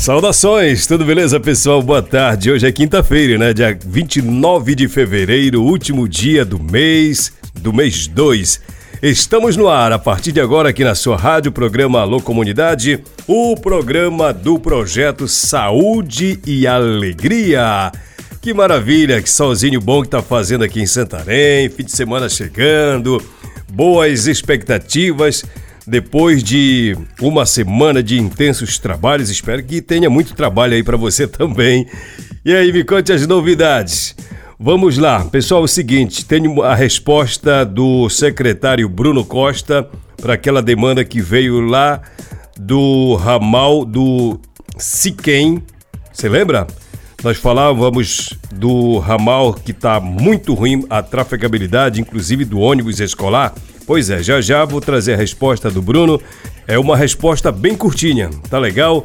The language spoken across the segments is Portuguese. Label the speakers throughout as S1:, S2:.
S1: Saudações, tudo beleza, pessoal? Boa tarde. Hoje é quinta-feira, né? Dia 29 de fevereiro, último dia do mês, do mês 2. Estamos no ar a partir de agora aqui na sua rádio, programa Alô Comunidade, o programa do projeto Saúde e Alegria. Que maravilha, que solzinho bom que tá fazendo aqui em Santarém, fim de semana chegando, boas expectativas depois de uma semana de intensos trabalhos. Espero que tenha muito trabalho aí para você também. E aí, me conte as novidades. Vamos lá, pessoal. É o seguinte: tenho a resposta do secretário Bruno Costa para aquela demanda que veio lá do ramal do Siquem. Você lembra? Nós falávamos do ramal que está muito ruim a trafegabilidade, inclusive do ônibus escolar. Pois é, já já vou trazer a resposta do Bruno. É uma resposta bem curtinha, tá legal?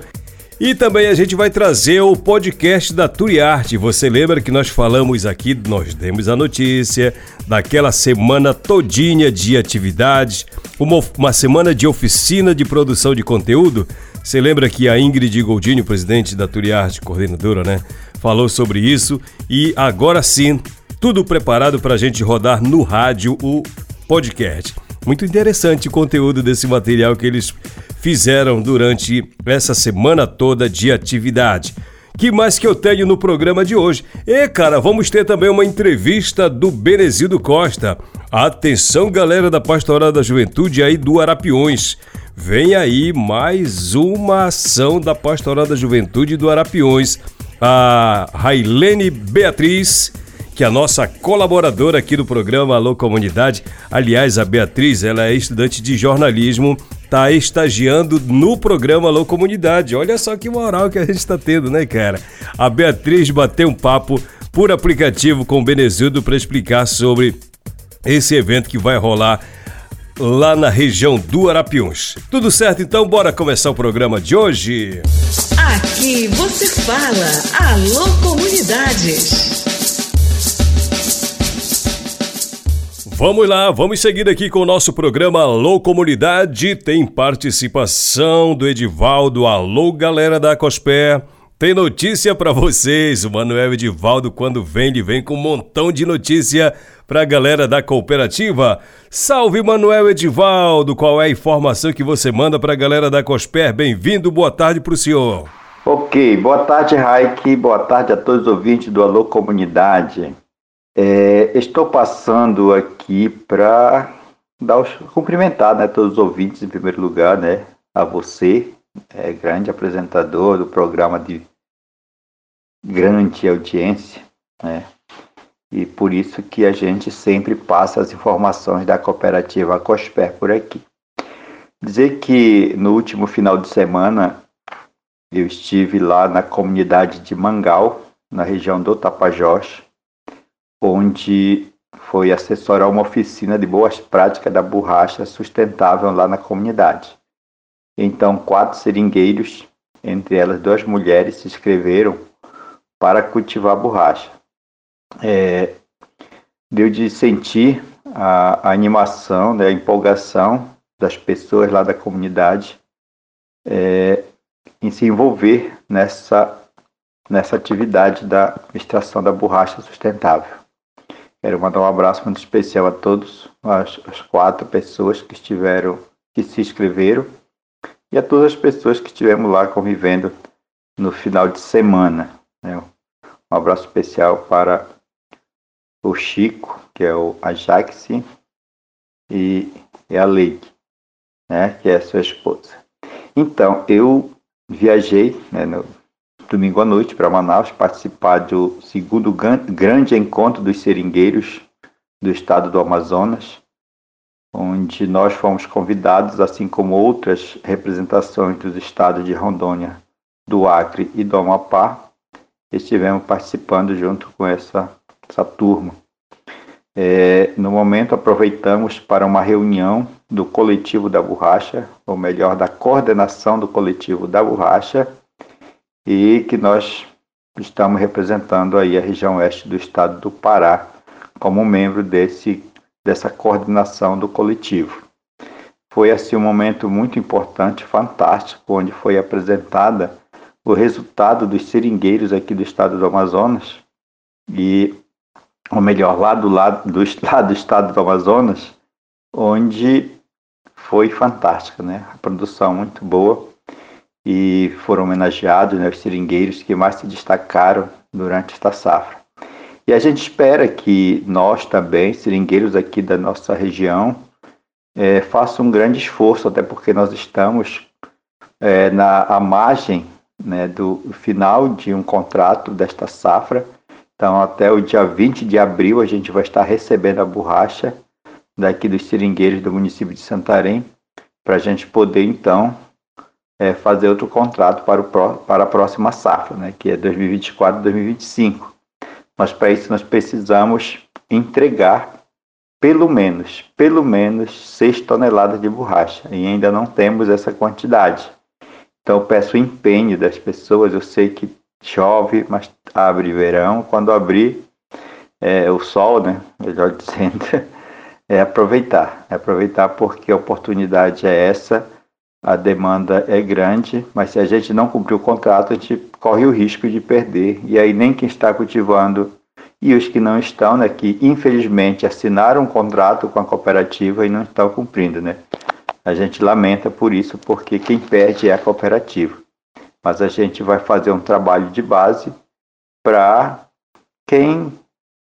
S1: E também a gente vai trazer o podcast da Turiarte. Você lembra que nós falamos aqui, nós demos a notícia daquela semana todinha de atividades, uma, uma semana de oficina de produção de conteúdo. Você lembra que a Ingrid Goldini, presidente da Turiarte, coordenadora, né, falou sobre isso e agora sim, tudo preparado para a gente rodar no rádio o podcast. Muito interessante o conteúdo desse material que eles fizeram durante essa semana toda de atividade. Que mais que eu tenho no programa de hoje? E, cara, vamos ter também uma entrevista do Benezildo Costa. Atenção, galera da Pastoral da Juventude aí do Arapiões. Vem aí mais uma ação da Pastoral da Juventude do Arapiões. A Railene Beatriz que a nossa colaboradora aqui do programa Alô Comunidade, aliás, a Beatriz, ela é estudante de jornalismo, está estagiando no programa Alô Comunidade. Olha só que moral que a gente está tendo, né, cara? A Beatriz bateu um papo por aplicativo com o Benezildo para explicar sobre esse evento que vai rolar lá na região do Arapiuns. Tudo certo então? Bora começar o programa de hoje?
S2: Aqui você fala Alô Comunidades.
S1: Vamos lá, vamos seguir aqui com o nosso programa Alô Comunidade. Tem participação do Edivaldo. Alô, galera da Cospé. Tem notícia para vocês. O Manuel Edivaldo, quando vem, ele vem com um montão de notícia para a galera da cooperativa. Salve, Manuel Edivaldo. Qual é a informação que você manda para a galera da Cosper? Bem-vindo, boa tarde para o senhor.
S3: Ok, boa tarde, Raik. Boa tarde a todos os ouvintes do Alô Comunidade. É, estou passando aqui para dar os, cumprimentar né, todos os ouvintes, em primeiro lugar, né, a você, é, grande apresentador do programa de grande audiência, né, e por isso que a gente sempre passa as informações da cooperativa Cosper por aqui. Dizer que no último final de semana eu estive lá na comunidade de Mangal, na região do Tapajós, onde foi assessorar uma oficina de boas práticas da borracha sustentável lá na comunidade. Então, quatro seringueiros, entre elas duas mulheres, se inscreveram para cultivar borracha. É, deu de sentir a, a animação, né, a empolgação das pessoas lá da comunidade é, em se envolver nessa, nessa atividade da extração da borracha sustentável. Quero mandar um abraço muito especial a todos, as, as quatro pessoas que estiveram, que se inscreveram e a todas as pessoas que estivemos lá convivendo no final de semana. Né? Um abraço especial para o Chico, que é o Ajax, e, e a Leite, né? que é a sua esposa. Então, eu viajei né, no domingo à noite para Manaus participar do segundo grande encontro dos seringueiros do estado do Amazonas, onde nós fomos convidados, assim como outras representações dos estados de Rondônia, do Acre e do Amapá, estivemos participando junto com essa, essa turma. É, no momento, aproveitamos para uma reunião do coletivo da borracha, ou melhor, da coordenação do coletivo da borracha, e que nós estamos representando aí a região oeste do estado do Pará como membro desse, dessa coordenação do coletivo. Foi assim um momento muito importante, fantástico, onde foi apresentada o resultado dos seringueiros aqui do estado do Amazonas e ou melhor, lá do lado do estado, do estado do Amazonas, onde foi fantástica, né? A produção muito boa e foram homenageados né, os seringueiros que mais se destacaram durante esta safra. E a gente espera que nós também, seringueiros aqui da nossa região, é, façam um grande esforço, até porque nós estamos é, na a margem né, do final de um contrato desta safra então, até o dia 20 de abril, a gente vai estar recebendo a borracha daqui dos seringueiros do município de Santarém, para a gente poder, então, é, fazer outro contrato para, o, para a próxima safra, né, que é 2024-2025. Mas, para isso, nós precisamos entregar pelo menos, pelo menos 6 toneladas de borracha, e ainda não temos essa quantidade. Então, eu peço o empenho das pessoas, eu sei que chove, mas abre verão. Quando abrir é, o sol, né, melhor dizendo, é aproveitar. É aproveitar porque a oportunidade é essa, a demanda é grande, mas se a gente não cumprir o contrato, a gente corre o risco de perder. E aí nem quem está cultivando e os que não estão, né, que infelizmente assinaram um contrato com a cooperativa e não estão cumprindo, né? A gente lamenta por isso, porque quem perde é a cooperativa mas a gente vai fazer um trabalho de base para quem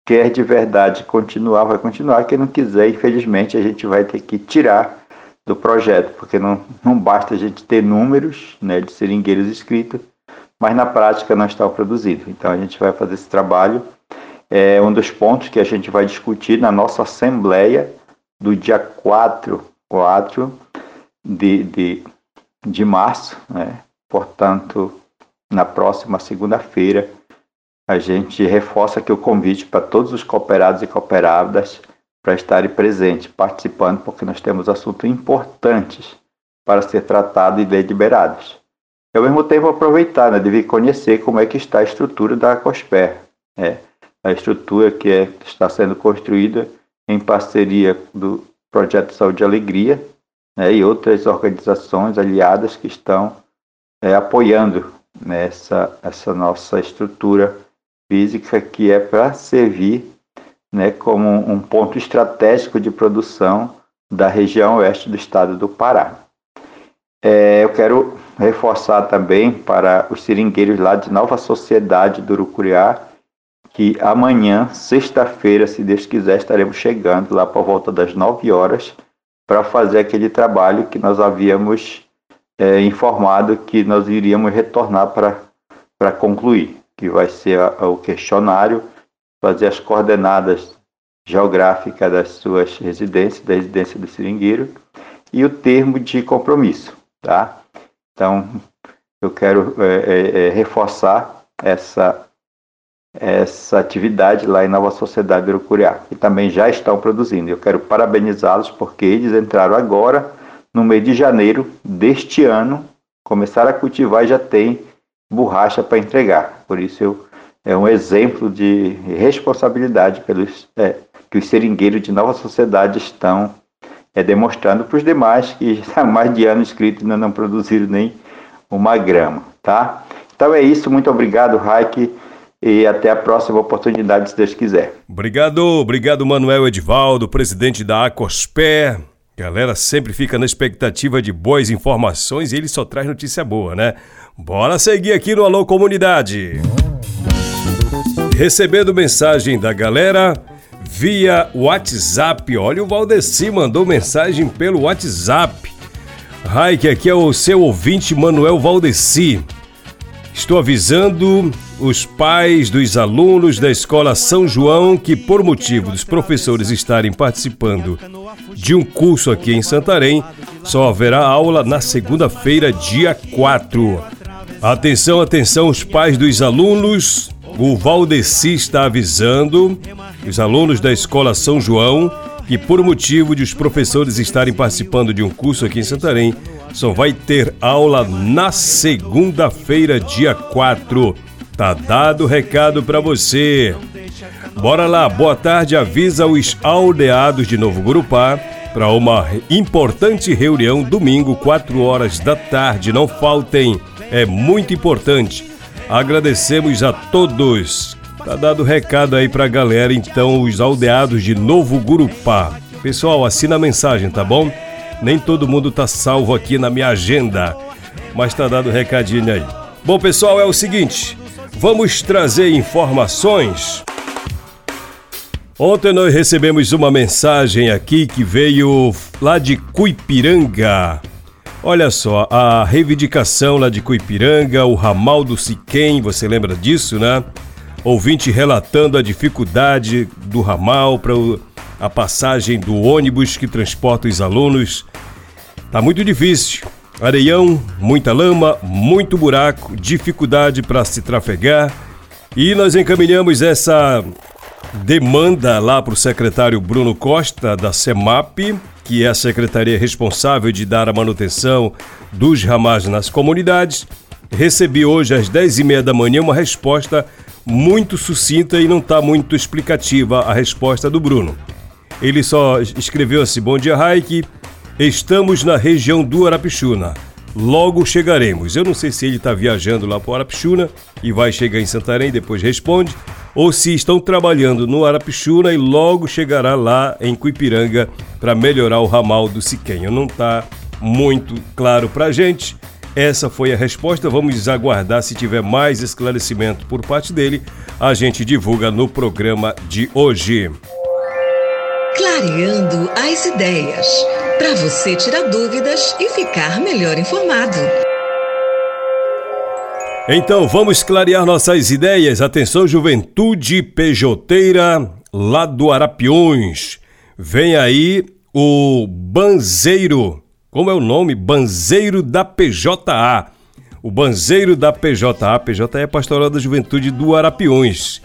S3: quer de verdade continuar, vai continuar. Quem não quiser, infelizmente, a gente vai ter que tirar do projeto, porque não, não basta a gente ter números né, de seringueiros inscritos, mas na prática não está produzindo. Então a gente vai fazer esse trabalho. É um dos pontos que a gente vai discutir na nossa assembleia do dia 4, 4 de, de, de março, né? Portanto, na próxima segunda-feira, a gente reforça aqui o convite para todos os cooperados e cooperadas para estarem presentes, participando, porque nós temos assuntos importantes para ser tratados e deliberados. E, ao mesmo tempo, aproveitar, né, conhecer como é que está a estrutura da COSPER. Né? A estrutura que, é, está sendo construída em parceria do Projeto Saúde e Alegria né, e outras organizações aliadas que estão é, apoiando nessa essa nossa estrutura física que é para servir né, como um ponto estratégico de produção da região oeste do estado do Pará. É, eu quero reforçar também para os seringueiros lá de Nova Sociedade do Urucuriá que amanhã, sexta-feira, se Deus quiser, estaremos chegando lá por volta das 9 horas para fazer aquele trabalho que nós havíamos é, informado que nós iríamos retornar para concluir, que vai ser a, o questionário, fazer as coordenadas geográficas das suas residências, da residência do seringueiro, e o termo de compromisso, tá? Então, eu quero é, é, é reforçar essa, essa atividade lá em Nova Sociedade Urucuriá, que também já estão produzindo. Eu quero parabenizá-los porque eles entraram agora no mês de janeiro deste ano, começaram a cultivar e já tem borracha para entregar. Por isso eu, é um exemplo de responsabilidade pelos, é, que os seringueiros de nova sociedade estão é, demonstrando para os demais que há mais de ano inscritos ainda não produziram nem uma grama, tá? Então é isso, muito obrigado, Raik, e até a próxima oportunidade, se Deus quiser.
S1: Obrigado, obrigado, Manuel Edivaldo, presidente da Acosper. Galera sempre fica na expectativa de boas informações e ele só traz notícia boa, né? Bora seguir aqui no Alô Comunidade. Recebendo mensagem da galera via WhatsApp. Olha, o Valdeci mandou mensagem pelo WhatsApp. Raik, aqui é o seu ouvinte Manuel Valdeci. Estou avisando os pais dos alunos da Escola São João que, por motivo dos professores estarem participando de um curso aqui em Santarém, só haverá aula na segunda-feira, dia 4. Atenção, atenção, os pais dos alunos. O Valdeci está avisando os alunos da Escola São João que, por motivo de os professores estarem participando de um curso aqui em Santarém, só vai ter aula na segunda-feira, dia 4. Tá dado o recado para você. Bora lá, boa tarde. Avisa os aldeados de Novo Gurupá para uma importante reunião domingo, 4 horas da tarde. Não faltem, é muito importante. Agradecemos a todos. Tá dado recado aí pra galera, então, os aldeados de Novo Gurupá. Pessoal, assina a mensagem, tá bom? Nem todo mundo tá salvo aqui na minha agenda, mas tá dado recadinho aí. Bom, pessoal, é o seguinte, vamos trazer informações. Ontem nós recebemos uma mensagem aqui que veio lá de Cuipiranga. Olha só, a reivindicação lá de Cuipiranga, o ramal do Siquém, você lembra disso, né? Ouvinte relatando a dificuldade do ramal para a passagem do ônibus que transporta os alunos. Tá muito difícil. Areião, muita lama, muito buraco, dificuldade para se trafegar. E nós encaminhamos essa demanda lá para o secretário Bruno Costa, da CEMAP, que é a secretaria responsável de dar a manutenção dos ramais nas comunidades. Recebi hoje às 10h30 da manhã uma resposta muito sucinta e não está muito explicativa a resposta do Bruno. Ele só escreveu assim: Bom dia, Raik. Estamos na região do Arapixuna. Logo chegaremos. Eu não sei se ele está viajando lá para Arapixuna e vai chegar em Santarém e depois responde, ou se estão trabalhando no Arapixuna e logo chegará lá em Cuipiranga para melhorar o ramal do Siquenho. Não está muito claro para a gente. Essa foi a resposta. Vamos aguardar se tiver mais esclarecimento por parte dele. A gente divulga no programa de hoje.
S2: Clareando as ideias. Para você tirar dúvidas e ficar melhor informado.
S1: Então vamos clarear nossas ideias. Atenção, juventude pejoteira lá do Arapiões. Vem aí o Banzeiro. Como é o nome? Banzeiro da PJA. O Banzeiro da PJA. PJA é Pastoral da Juventude do Arapiões.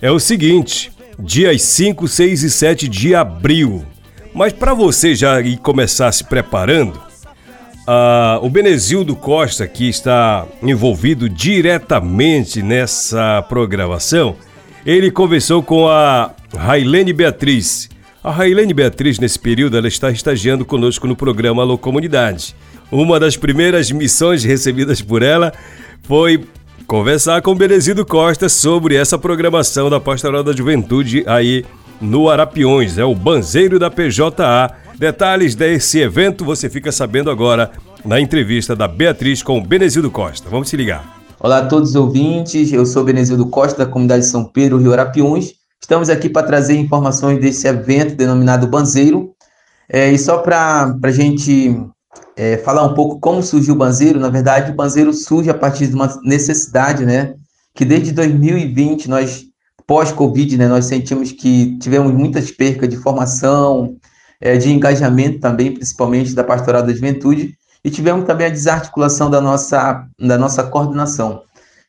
S1: É o seguinte: dias 5, 6 e 7 de abril. Mas para você já ir começar se preparando, uh, o Benezildo Costa, que está envolvido diretamente nessa programação, ele conversou com a Railene Beatriz. A Railene Beatriz, nesse período, ela está estagiando conosco no programa Alô Comunidade. Uma das primeiras missões recebidas por ela foi conversar com o Benezildo Costa sobre essa programação da Pastoral da Juventude aí no Arapiões, é o Banzeiro da PJA. Detalhes desse evento você fica sabendo agora na entrevista da Beatriz com o Benezildo Costa. Vamos se ligar.
S4: Olá a todos os ouvintes, eu sou Benezildo Costa da comunidade de São Pedro, Rio Arapiões. Estamos aqui para trazer informações desse evento denominado Banzeiro. É, e só para a gente é, falar um pouco como surgiu o Banzeiro, na verdade, o Banzeiro surge a partir de uma necessidade, né? Que desde 2020, nós, pós-Covid, né, nós sentimos que tivemos muitas percas de formação, é, de engajamento também, principalmente da Pastoral da Juventude, e tivemos também a desarticulação da nossa, da nossa coordenação.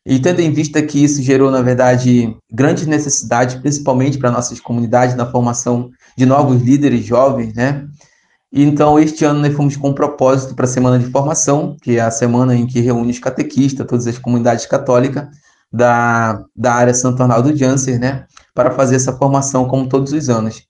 S4: E tendo em vista que isso gerou, na verdade, grandes necessidades, principalmente para nossas comunidades, na formação de novos líderes jovens, né? Então, este ano nós fomos com um propósito para a Semana de Formação, que é a semana em que reúne os catequistas, todas as comunidades católicas da, da área Santo Arnaldo Janser, né, para fazer essa formação como todos os anos.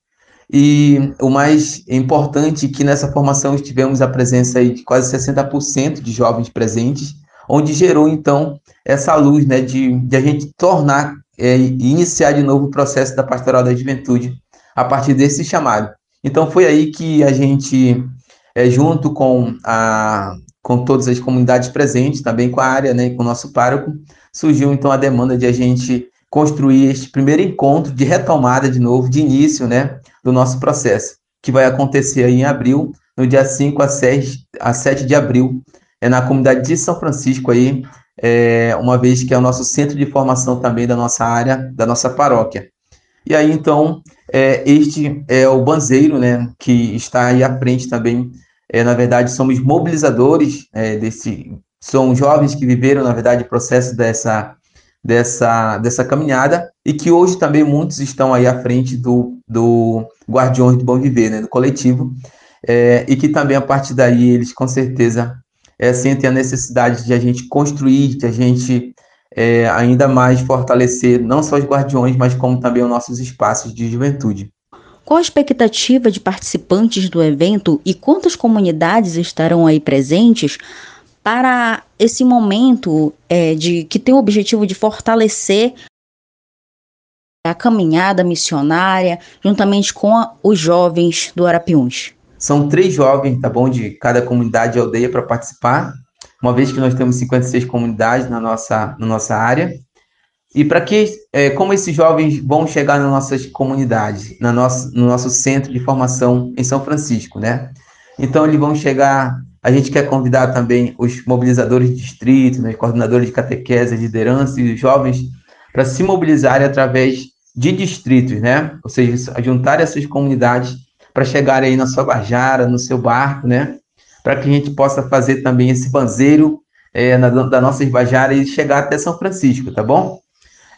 S4: E o mais importante é que nessa formação tivemos a presença de quase 60% de jovens presentes, onde gerou, então, essa luz né, de, de a gente tornar é, iniciar de novo o processo da pastoral da juventude a partir desse chamado. Então foi aí que a gente, é, junto com, a, com todas as comunidades presentes, também com a área, né, com o nosso pároco, surgiu então a demanda de a gente construir este primeiro encontro de retomada de novo, de início, né, do nosso processo, que vai acontecer aí em abril, no dia 5 a 7, a 7 de abril, é na comunidade de São Francisco aí, é, uma vez que é o nosso centro de formação também da nossa área, da nossa paróquia. E aí, então, é, este é o banzeiro, né, que está aí à frente também. É, na verdade, somos mobilizadores é, desse. São jovens que viveram, na verdade, o processo dessa, dessa, dessa caminhada e que hoje também muitos estão aí à frente do, do Guardiões do Bom Viver, né, do coletivo, é, e que também a partir daí eles com certeza é, sentem a necessidade de a gente construir, de a gente é, ainda mais fortalecer não só os guardiões, mas como também os nossos espaços de juventude.
S5: Qual a expectativa de participantes do evento e quantas comunidades estarão aí presentes para esse momento é, de que tem o objetivo de fortalecer a caminhada missionária juntamente com a, os jovens do Arapiuns?
S4: São três jovens, tá bom, de cada comunidade e aldeia para participar uma vez que nós temos 56 comunidades na nossa, na nossa área. E para que, é, como esses jovens vão chegar nas nossas comunidades, na nossa, no nosso centro de formação em São Francisco, né? Então, eles vão chegar. A gente quer convidar também os mobilizadores de distrito, né, coordenadores de catequese, liderança e os jovens para se mobilizarem através de distritos, né? Ou seja, juntar essas comunidades para chegarem aí na sua bajara, no seu barco, né? para que a gente possa fazer também esse banzeiro é, na, da nossa Ibajara e chegar até São Francisco, tá bom?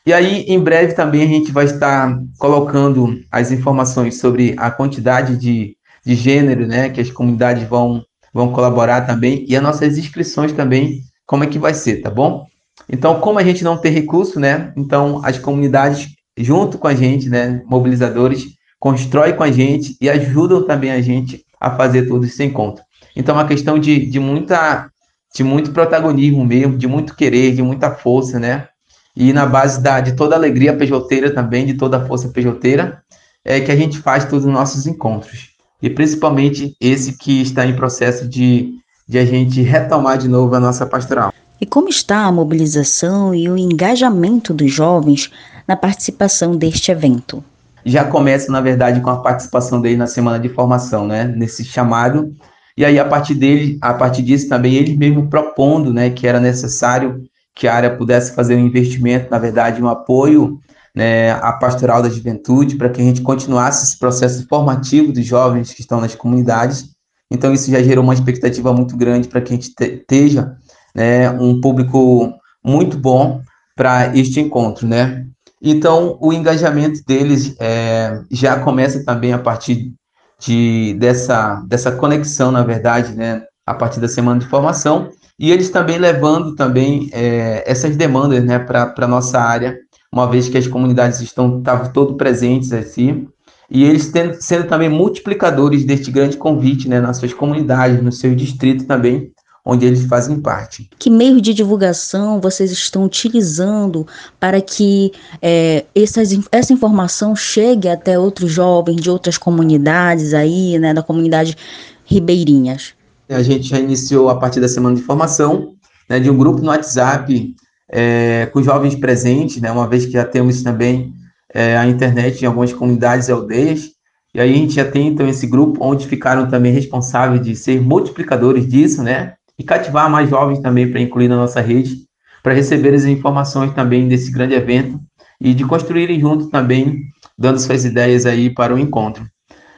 S4: E aí, em breve também a gente vai estar colocando as informações sobre a quantidade de, de gênero, né, que as comunidades vão, vão colaborar também, e as nossas inscrições também, como é que vai ser, tá bom? Então, como a gente não tem recurso, né, então as comunidades, junto com a gente, né, mobilizadores, constroem com a gente e ajudam também a gente a fazer todo esse encontro. Então, é uma questão de, de, muita, de muito protagonismo mesmo, de muito querer, de muita força, né? E na base da, de toda a alegria pejoteira também, de toda a força pejoteira, é que a gente faz todos os nossos encontros. E principalmente esse que está em processo de, de a gente retomar de novo a nossa pastoral.
S5: E como está a mobilização e o engajamento dos jovens na participação deste evento?
S4: Já começa, na verdade, com a participação dele na semana de formação, né? Nesse chamado e aí, a partir dele, a partir disso também, ele mesmo propondo né, que era necessário que a área pudesse fazer um investimento, na verdade, um apoio né, à pastoral da juventude, para que a gente continuasse esse processo formativo dos jovens que estão nas comunidades. Então, isso já gerou uma expectativa muito grande para que a gente esteja né, um público muito bom para este encontro, né? Então, o engajamento deles é, já começa também a partir de, dessa, dessa conexão, na verdade, né, a partir da semana de formação, e eles também levando também é, essas demandas né, para a nossa área, uma vez que as comunidades estão estavam todos presentes assim, e eles tendo, sendo também multiplicadores deste grande convite né, nas suas comunidades, no seu distrito também, onde eles fazem parte.
S5: Que meio de divulgação vocês estão utilizando para que é, essas, essa informação chegue até outros jovens de outras comunidades aí, né, da comunidade ribeirinhas?
S4: A gente já iniciou a partir da semana de formação, né, de um grupo no WhatsApp é, com jovens presentes, né, uma vez que já temos também é, a internet em algumas comunidades e aldeias, e aí a gente já tem então esse grupo onde ficaram também responsáveis de ser multiplicadores disso, né? e cativar mais jovens também para incluir na nossa rede, para receber as informações também desse grande evento e de construírem junto também, dando suas ideias aí para o encontro.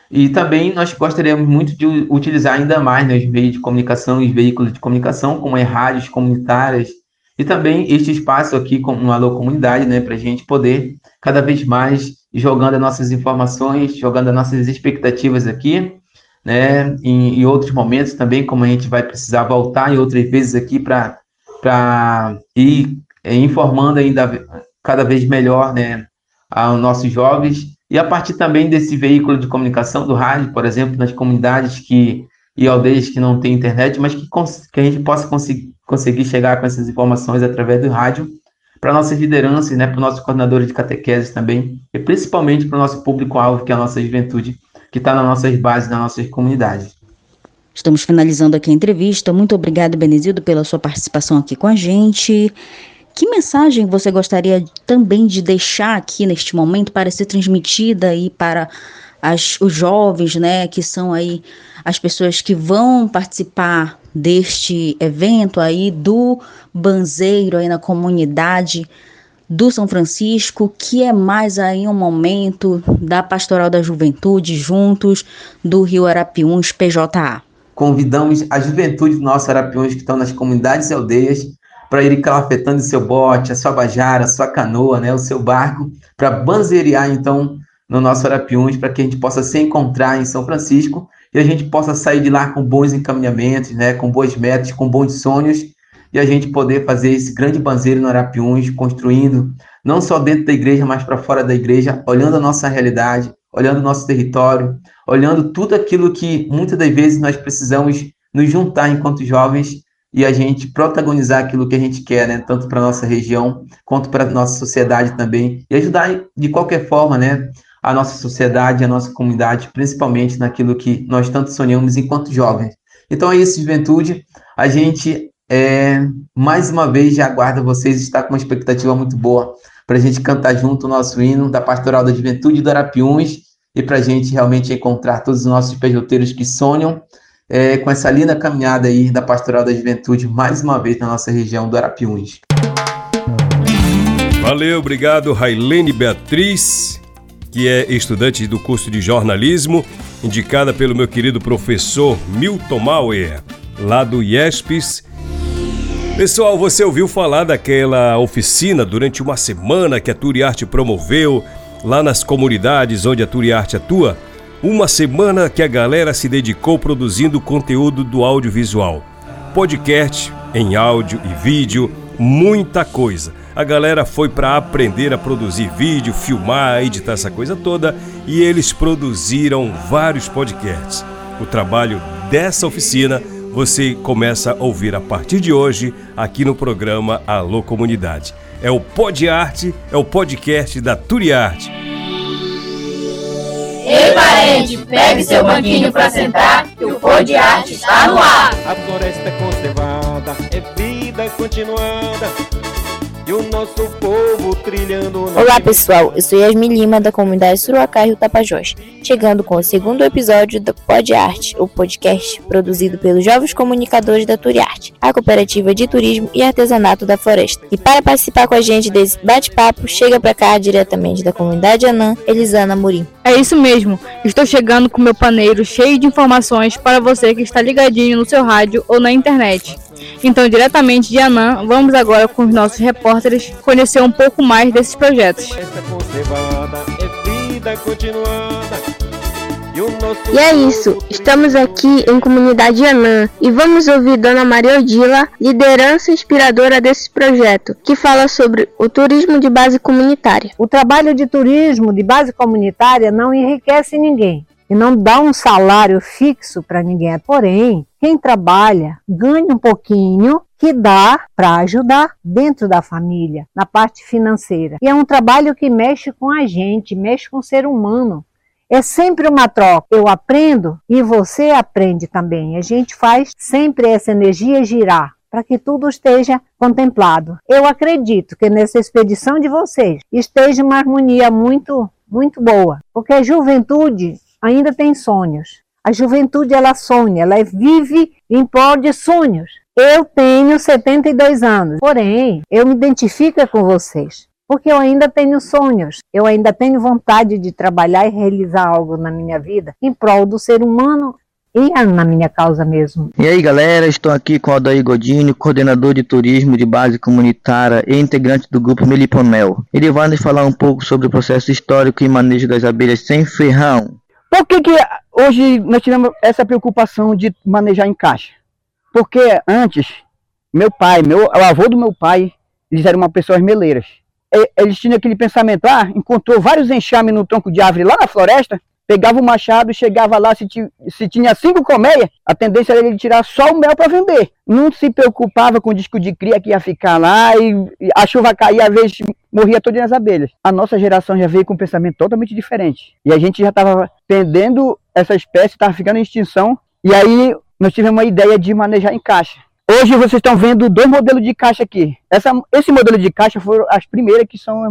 S4: E também nós gostaríamos muito de utilizar ainda mais né, os meios de comunicação, os veículos de comunicação, como as rádios comunitárias, e também este espaço aqui com uma Alô Comunidade, né, para a gente poder cada vez mais jogando as nossas informações, jogando as nossas expectativas aqui, né? Em, em, outros momentos também, como a gente vai precisar voltar em outras vezes aqui para ir é, informando ainda cada vez melhor, né, aos nossos jovens e a partir também desse veículo de comunicação do rádio, por exemplo, nas comunidades que e aldeias que não têm internet, mas que, que a gente possa conseguir, conseguir chegar com essas informações através do rádio para nossas lideranças, né, para os nossos coordenadores de catequese também, e principalmente para o nosso público-alvo, que é a nossa juventude, que está nas nossas bases, nas nossas comunidades.
S5: Estamos finalizando aqui a entrevista. Muito obrigado, Benezildo, pela sua participação aqui com a gente. Que mensagem você gostaria também de deixar aqui neste momento para ser transmitida e para as, os jovens, né, que são aí as pessoas que vão participar deste evento aí do Banzeiro aí na comunidade do São Francisco, que é mais aí um momento da Pastoral da Juventude juntos do Rio Arapiuns PJA.
S4: Convidamos a juventude do nosso Arapiuns que estão nas comunidades e aldeias para ir calafetando seu bote, a sua bajara, a sua canoa, né, o seu barco, para banzeirar então no nosso Arapiuns, para que a gente possa se encontrar em São Francisco e a gente possa sair de lá com bons encaminhamentos, né, com boas metas, com bons sonhos. E a gente poder fazer esse grande banzeiro no Arapiuns, construindo não só dentro da igreja, mas para fora da igreja, olhando a nossa realidade, olhando o nosso território, olhando tudo aquilo que muitas das vezes nós precisamos nos juntar enquanto jovens e a gente protagonizar aquilo que a gente quer, né, tanto para nossa região quanto para nossa sociedade também. E ajudar de qualquer forma, né, a nossa sociedade, a nossa comunidade, principalmente naquilo que nós tanto sonhamos enquanto jovens. Então é isso, juventude. A gente é, mais uma vez já aguarda vocês, está com uma expectativa muito boa para a gente cantar junto o nosso hino da Pastoral da Juventude do Arapiuns e para a gente realmente encontrar todos os nossos pejoteiros que sonham é, com essa linda caminhada aí da Pastoral da Juventude mais uma vez na nossa região do Arapiuns.
S1: Valeu, obrigado, Railene Beatriz, que é estudante do curso de jornalismo, indicada pelo meu querido professor Milton Mauer, lá do IESPES Pessoal, você ouviu falar daquela oficina durante uma semana que a Turiarte promoveu lá nas comunidades onde a Turiarte atua? Uma semana que a galera se dedicou produzindo conteúdo do audiovisual. Podcast em áudio e vídeo, muita coisa. A galera foi para aprender a produzir vídeo, filmar, editar essa coisa toda e eles produziram vários podcasts. O trabalho dessa oficina você começa a ouvir a partir de hoje aqui no programa Alô Comunidade. É o Pod Arte, é o podcast da Turiarte.
S6: Ei parente, pegue seu banquinho para sentar, que o Pod Arte está no ar.
S7: A floresta conservada é vida continuada e o nosso povo trilhando.
S8: Olá pessoal, eu sou Yasmin Lima da comunidade Suruacá Rio Tapajós, chegando com o segundo episódio do Pod Arte, o podcast produzido pelos jovens comunicadores da Turiarte, a cooperativa de turismo e artesanato da floresta. E para participar com a gente desse bate-papo, chega para cá diretamente da comunidade Anã, Elisana Murim.
S9: É isso mesmo, estou chegando com meu paneiro cheio de informações para você que está ligadinho no seu rádio ou na internet. Então, diretamente de Anã, vamos agora com os nossos repórteres conhecer um pouco mais desses projetos.
S10: E é isso, estamos aqui em Comunidade Anã e vamos ouvir Dona Maria Odila, liderança inspiradora desse projeto, que fala sobre o turismo de base comunitária.
S11: O trabalho de turismo de base comunitária não enriquece ninguém e não dá um salário fixo para ninguém. Porém, quem trabalha ganha um pouquinho que dá para ajudar dentro da família, na parte financeira. E é um trabalho que mexe com a gente, mexe com o ser humano. É sempre uma troca. Eu aprendo e você aprende também. A gente faz sempre essa energia girar para que tudo esteja contemplado. Eu acredito que nessa expedição de vocês esteja uma harmonia muito, muito boa, porque a juventude ainda tem sonhos. A juventude ela sonha, ela vive em prol de sonhos. Eu tenho 72 anos, porém, eu me identifico com vocês, porque eu ainda tenho sonhos, eu ainda tenho vontade de trabalhar e realizar algo na minha vida em prol do ser humano e na minha causa mesmo.
S12: E aí, galera, estou aqui com Aldair Godini, coordenador de turismo de base comunitária e integrante do grupo Meliponel. Ele vai nos falar um pouco sobre o processo histórico e manejo das abelhas sem ferrão.
S13: Por que, que hoje nós tivemos essa preocupação de manejar em caixa? Porque antes, meu pai, meu, o avô do meu pai, eles eram uma pessoas meleiras. Eles tinham aquele pensamento, ah, encontrou vários enxames no tronco de árvore lá na floresta, pegava o machado, chegava lá, se, se tinha cinco colmeias, a tendência era ele tirar só o mel para vender. Não se preocupava com o disco de cria que ia ficar lá e, e a chuva caía, às vezes morria todas as abelhas. A nossa geração já veio com um pensamento totalmente diferente. E a gente já estava perdendo essa espécie, estava ficando em extinção. E aí nós tivemos uma ideia de manejar em caixa. Hoje vocês estão vendo dois modelos de caixa aqui. Essa, esse modelo de caixa foram as primeiras que são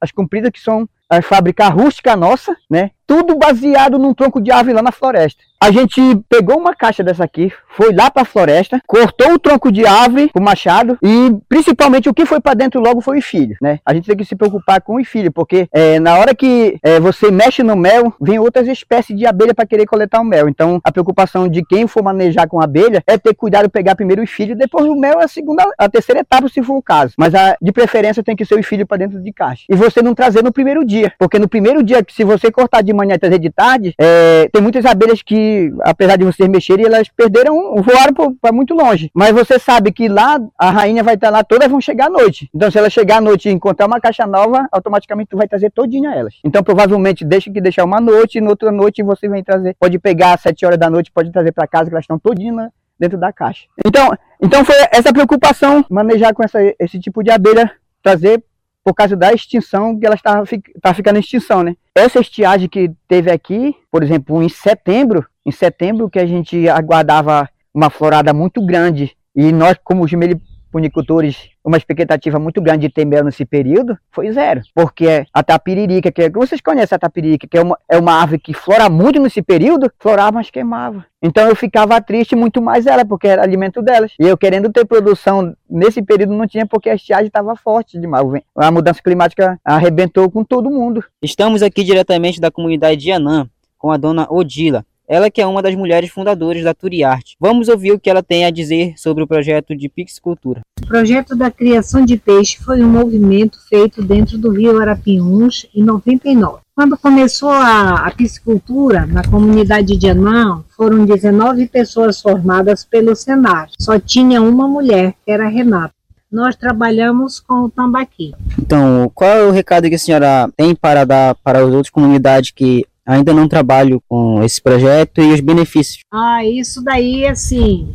S13: as compridas, que são a fábrica rústica nossa, né? Tudo baseado num tronco de árvore lá na floresta. A gente pegou uma caixa dessa aqui, foi lá para a floresta, cortou o tronco de árvore o machado e principalmente o que foi para dentro logo foi o filho, né? A gente tem que se preocupar com o filho, porque é, na hora que é, você mexe no mel, vem outras espécies de abelha para querer coletar o mel. Então a preocupação de quem for manejar com abelha é ter cuidado pegar primeiro o filho, depois o mel é a segunda, a terceira etapa se for o caso. Mas a, de preferência tem que ser o filho para dentro de caixa. E você não trazer no primeiro dia, porque no primeiro dia, se você cortar de manhã e trazer de tarde, é, tem muitas abelhas que apesar de vocês mexerem, elas perderam, voaram para muito longe. Mas você sabe que lá a rainha vai estar lá, todas vão chegar à noite. Então, se ela chegar à noite e encontrar uma caixa nova, automaticamente tu vai trazer todinha elas. Então, provavelmente, deixa que deixar uma noite, e na outra noite você vem trazer. Pode pegar às 7 horas da noite, pode trazer para casa, que elas estão todinhas dentro da caixa. Então, então foi essa preocupação, manejar com essa, esse tipo de abelha, trazer por causa da extinção, que ela está tá ficando em extinção, né? Essa estiagem que teve aqui, por exemplo, em setembro, em setembro que a gente aguardava uma florada muito grande e nós, como os meliponicultores, uma expectativa muito grande de ter mel nesse período, foi zero. Porque a tapiririca, que é, vocês conhecem a tapiririca, que é uma, é uma árvore que flora muito nesse período, florava, mas queimava. Então eu ficava triste muito mais ela, porque era alimento delas. E eu querendo ter produção nesse período não tinha, porque a estiagem estava forte demais. A mudança climática arrebentou com todo mundo.
S14: Estamos aqui diretamente da comunidade de Anã, com a dona Odila. Ela que é uma das mulheres fundadoras da Turiarte. Vamos ouvir o que ela tem a dizer sobre o projeto de Pixicultura.
S11: O projeto da criação de peixe foi um movimento feito dentro do Rio Arapiuns em 99. Quando começou a, a piscicultura na comunidade de Anão, foram 19 pessoas formadas pelo Senar. Só tinha uma mulher, que era Renata. Nós trabalhamos com o tambaqui.
S14: Então, qual é o recado que a senhora tem para dar para as outras comunidades que ainda não trabalho com esse projeto e os benefícios.
S11: Ah, isso daí, assim,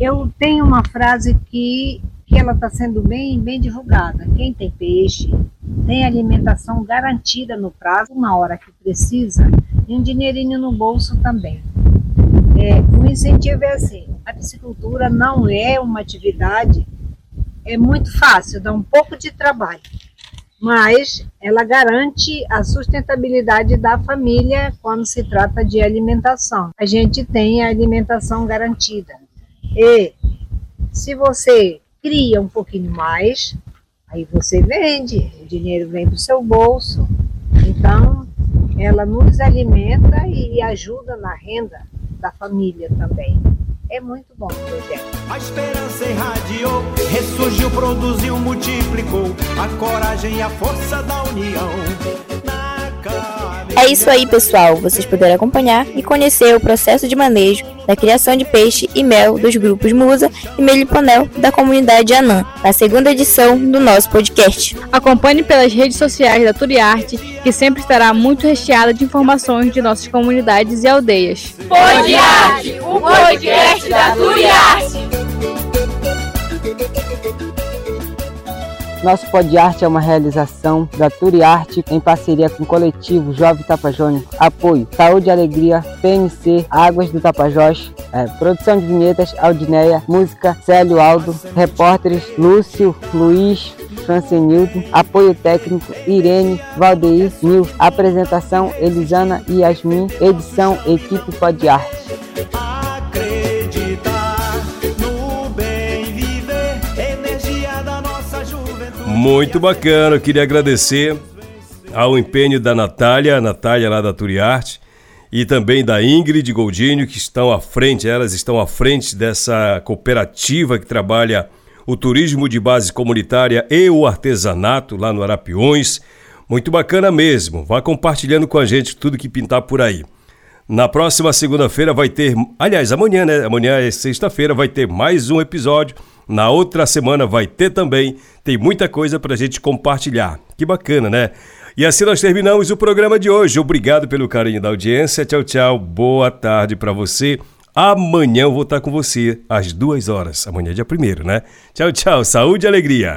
S11: eu tenho uma frase que, que ela está sendo bem, bem divulgada. Quem tem peixe tem alimentação garantida no prazo, na hora que precisa, e um dinheirinho no bolso também. É, o incentivo é assim, a piscicultura não é uma atividade, é muito fácil, dá um pouco de trabalho mas ela garante a sustentabilidade da família quando se trata de alimentação. A gente tem a alimentação garantida. E se você cria um pouquinho mais, aí você vende, o dinheiro vem do seu bolso. Então, ela nos alimenta e ajuda na renda da família também. É muito bom o projeto. A esperança irradiou, ressurgiu, produziu, multiplicou a coragem e a força da união.
S8: É isso aí, pessoal. Vocês puderam acompanhar e conhecer o processo de manejo da criação de peixe e mel dos grupos Musa e Meliponel da comunidade Anã, na segunda edição do nosso podcast.
S9: Acompanhe pelas redes sociais da Turiarte, que sempre estará muito recheada de informações de nossas comunidades e aldeias.
S6: Podiarte, o podcast da Turiarte.
S15: Nosso Arte é uma realização da Turiarte em parceria com o coletivo Jovem Tapajós. Apoio Saúde e Alegria, PNC, Águas do Tapajós, é, produção de vinhetas Aldineia, música Célio Aldo, repórteres Lúcio, Luiz, Francenildo, apoio técnico Irene, Valdeir, Nils, apresentação Elisana e Yasmin, edição Equipe Arte.
S1: Muito bacana, eu queria agradecer ao empenho da Natália, a Natália lá da Turiarte, e também da Ingrid Goldinho, que estão à frente, elas estão à frente dessa cooperativa que trabalha o turismo de base comunitária e o artesanato lá no Arapiões. Muito bacana mesmo. Vá compartilhando com a gente tudo que pintar por aí. Na próxima segunda-feira vai ter, aliás, amanhã, né? Amanhã é sexta-feira, vai ter mais um episódio na outra semana vai ter também. Tem muita coisa para a gente compartilhar. Que bacana, né? E assim nós terminamos o programa de hoje. Obrigado pelo carinho da audiência. Tchau, tchau. Boa tarde para você. Amanhã eu vou estar com você às duas horas. Amanhã é dia primeiro, né? Tchau, tchau. Saúde e alegria.